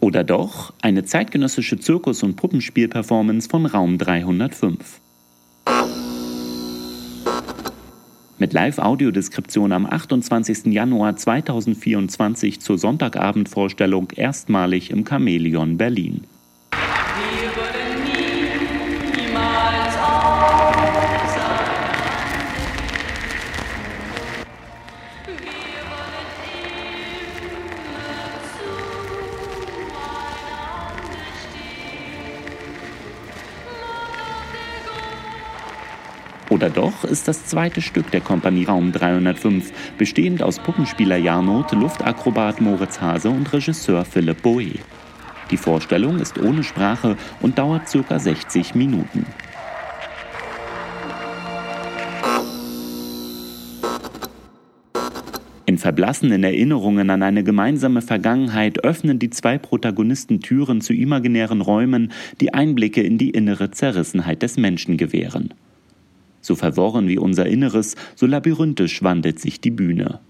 Oder doch eine zeitgenössische Zirkus- und Puppenspielperformance von Raum 305. Mit Live-Audiodeskription am 28. Januar 2024 zur Sonntagabendvorstellung erstmalig im Chamäleon Berlin. Oder doch ist das zweite Stück der Kompanie Raum 305, bestehend aus Puppenspieler Jarnot, Luftakrobat Moritz Hase und Regisseur Philipp Boe. Die Vorstellung ist ohne Sprache und dauert ca. 60 Minuten. In verblassenen Erinnerungen an eine gemeinsame Vergangenheit öffnen die zwei Protagonisten Türen zu imaginären Räumen, die Einblicke in die innere Zerrissenheit des Menschen gewähren. So verworren wie unser Inneres, so labyrinthisch wandelt sich die Bühne.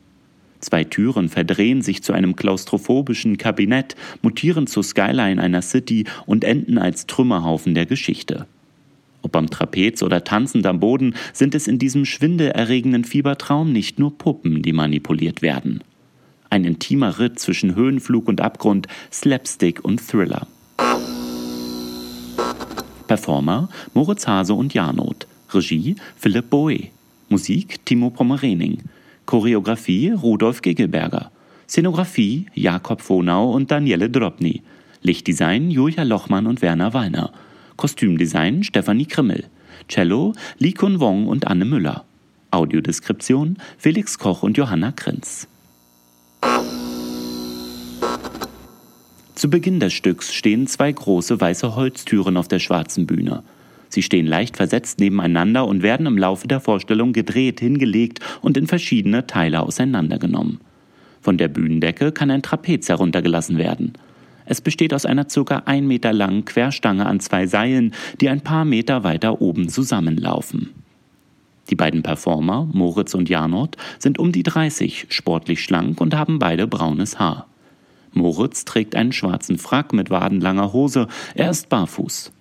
Zwei Türen verdrehen sich zu einem klaustrophobischen Kabinett, mutieren zur Skyline einer City und enden als Trümmerhaufen der Geschichte. Ob am Trapez oder tanzend am Boden, sind es in diesem schwindelerregenden Fiebertraum nicht nur Puppen, die manipuliert werden. Ein intimer Ritt zwischen Höhenflug und Abgrund, Slapstick und Thriller. Performer Moritz Hase und Janot. Regie Philipp Boe. Musik Timo Pommerening. Choreografie Rudolf Gegelberger. Szenografie Jakob Vonau und Daniele Drobny. Lichtdesign Julia Lochmann und Werner Wallner. Kostümdesign Stefanie Krimmel. Cello Likun Wong und Anne Müller. Audiodeskription Felix Koch und Johanna Krenz. Zu Beginn des Stücks stehen zwei große weiße Holztüren auf der schwarzen Bühne. Sie stehen leicht versetzt nebeneinander und werden im Laufe der Vorstellung gedreht, hingelegt und in verschiedene Teile auseinandergenommen. Von der Bühnendecke kann ein Trapez heruntergelassen werden. Es besteht aus einer ca. ein Meter langen Querstange an zwei Seilen, die ein paar Meter weiter oben zusammenlaufen. Die beiden Performer, Moritz und Janot, sind um die 30, sportlich schlank und haben beide braunes Haar. Moritz trägt einen schwarzen Frack mit wadenlanger Hose, er ist barfuß.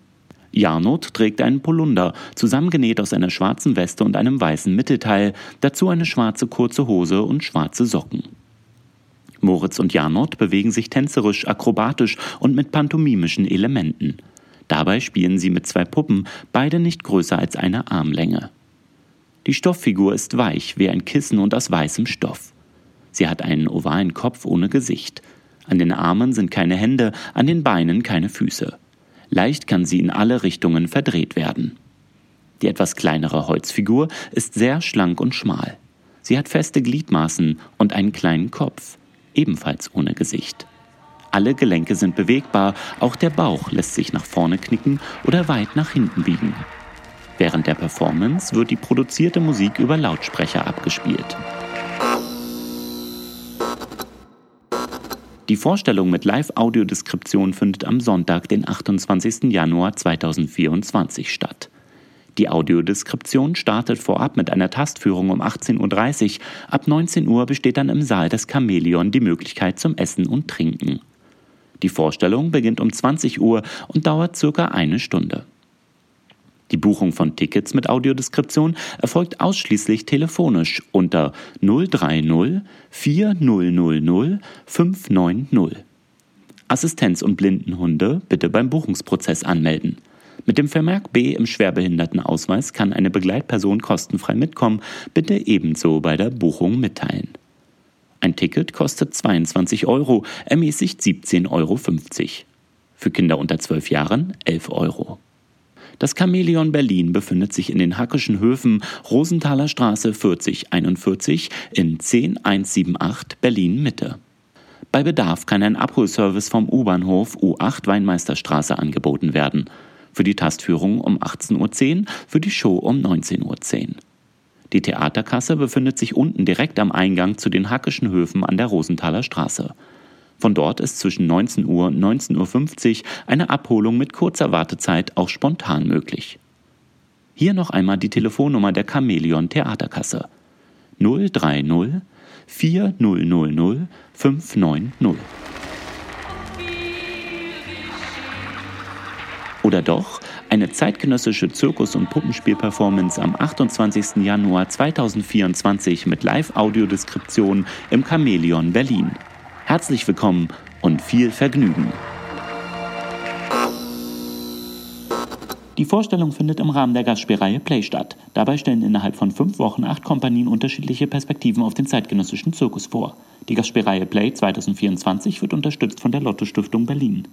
Jarnot trägt einen Polunder, zusammengenäht aus einer schwarzen Weste und einem weißen Mittelteil, dazu eine schwarze kurze Hose und schwarze Socken. Moritz und Jarnot bewegen sich tänzerisch, akrobatisch und mit pantomimischen Elementen. Dabei spielen sie mit zwei Puppen, beide nicht größer als eine Armlänge. Die Stofffigur ist weich wie ein Kissen und aus weißem Stoff. Sie hat einen ovalen Kopf ohne Gesicht. An den Armen sind keine Hände, an den Beinen keine Füße. Leicht kann sie in alle Richtungen verdreht werden. Die etwas kleinere Holzfigur ist sehr schlank und schmal. Sie hat feste Gliedmaßen und einen kleinen Kopf, ebenfalls ohne Gesicht. Alle Gelenke sind bewegbar, auch der Bauch lässt sich nach vorne knicken oder weit nach hinten biegen. Während der Performance wird die produzierte Musik über Lautsprecher abgespielt. Die Vorstellung mit Live-Audiodeskription findet am Sonntag, den 28. Januar 2024 statt. Die Audiodeskription startet vorab mit einer Tastführung um 18.30 Uhr. Ab 19 Uhr besteht dann im Saal des Chamäleon die Möglichkeit zum Essen und Trinken. Die Vorstellung beginnt um 20 Uhr und dauert circa eine Stunde. Die Buchung von Tickets mit Audiodeskription erfolgt ausschließlich telefonisch unter 030 4000 590. Assistenz- und Blindenhunde bitte beim Buchungsprozess anmelden. Mit dem Vermerk B im Schwerbehindertenausweis kann eine Begleitperson kostenfrei mitkommen, bitte ebenso bei der Buchung mitteilen. Ein Ticket kostet 22 Euro, ermäßigt 17,50 Euro. Für Kinder unter 12 Jahren 11 Euro. Das Chamäleon Berlin befindet sich in den Hackischen Höfen Rosenthaler Straße 4041 in 10178 Berlin Mitte. Bei Bedarf kann ein Abholservice vom U-Bahnhof U8 Weinmeisterstraße angeboten werden. Für die Tastführung um 18.10 Uhr, für die Show um 19.10 Uhr. Die Theaterkasse befindet sich unten direkt am Eingang zu den Hackischen Höfen an der Rosenthaler Straße. Von dort ist zwischen 19 Uhr und 19.50 Uhr eine Abholung mit kurzer Wartezeit auch spontan möglich. Hier noch einmal die Telefonnummer der Chamäleon Theaterkasse 030 4000 590. Oder doch eine zeitgenössische Zirkus- und Puppenspielperformance am 28. Januar 2024 mit Live-Audiodeskription im Chamäleon Berlin. Herzlich willkommen und viel Vergnügen. Die Vorstellung findet im Rahmen der Gastspielreihe Play statt. Dabei stellen innerhalb von fünf Wochen acht Kompanien unterschiedliche Perspektiven auf den zeitgenössischen Zirkus vor. Die Gastspielreihe Play 2024 wird unterstützt von der Lotto Stiftung Berlin.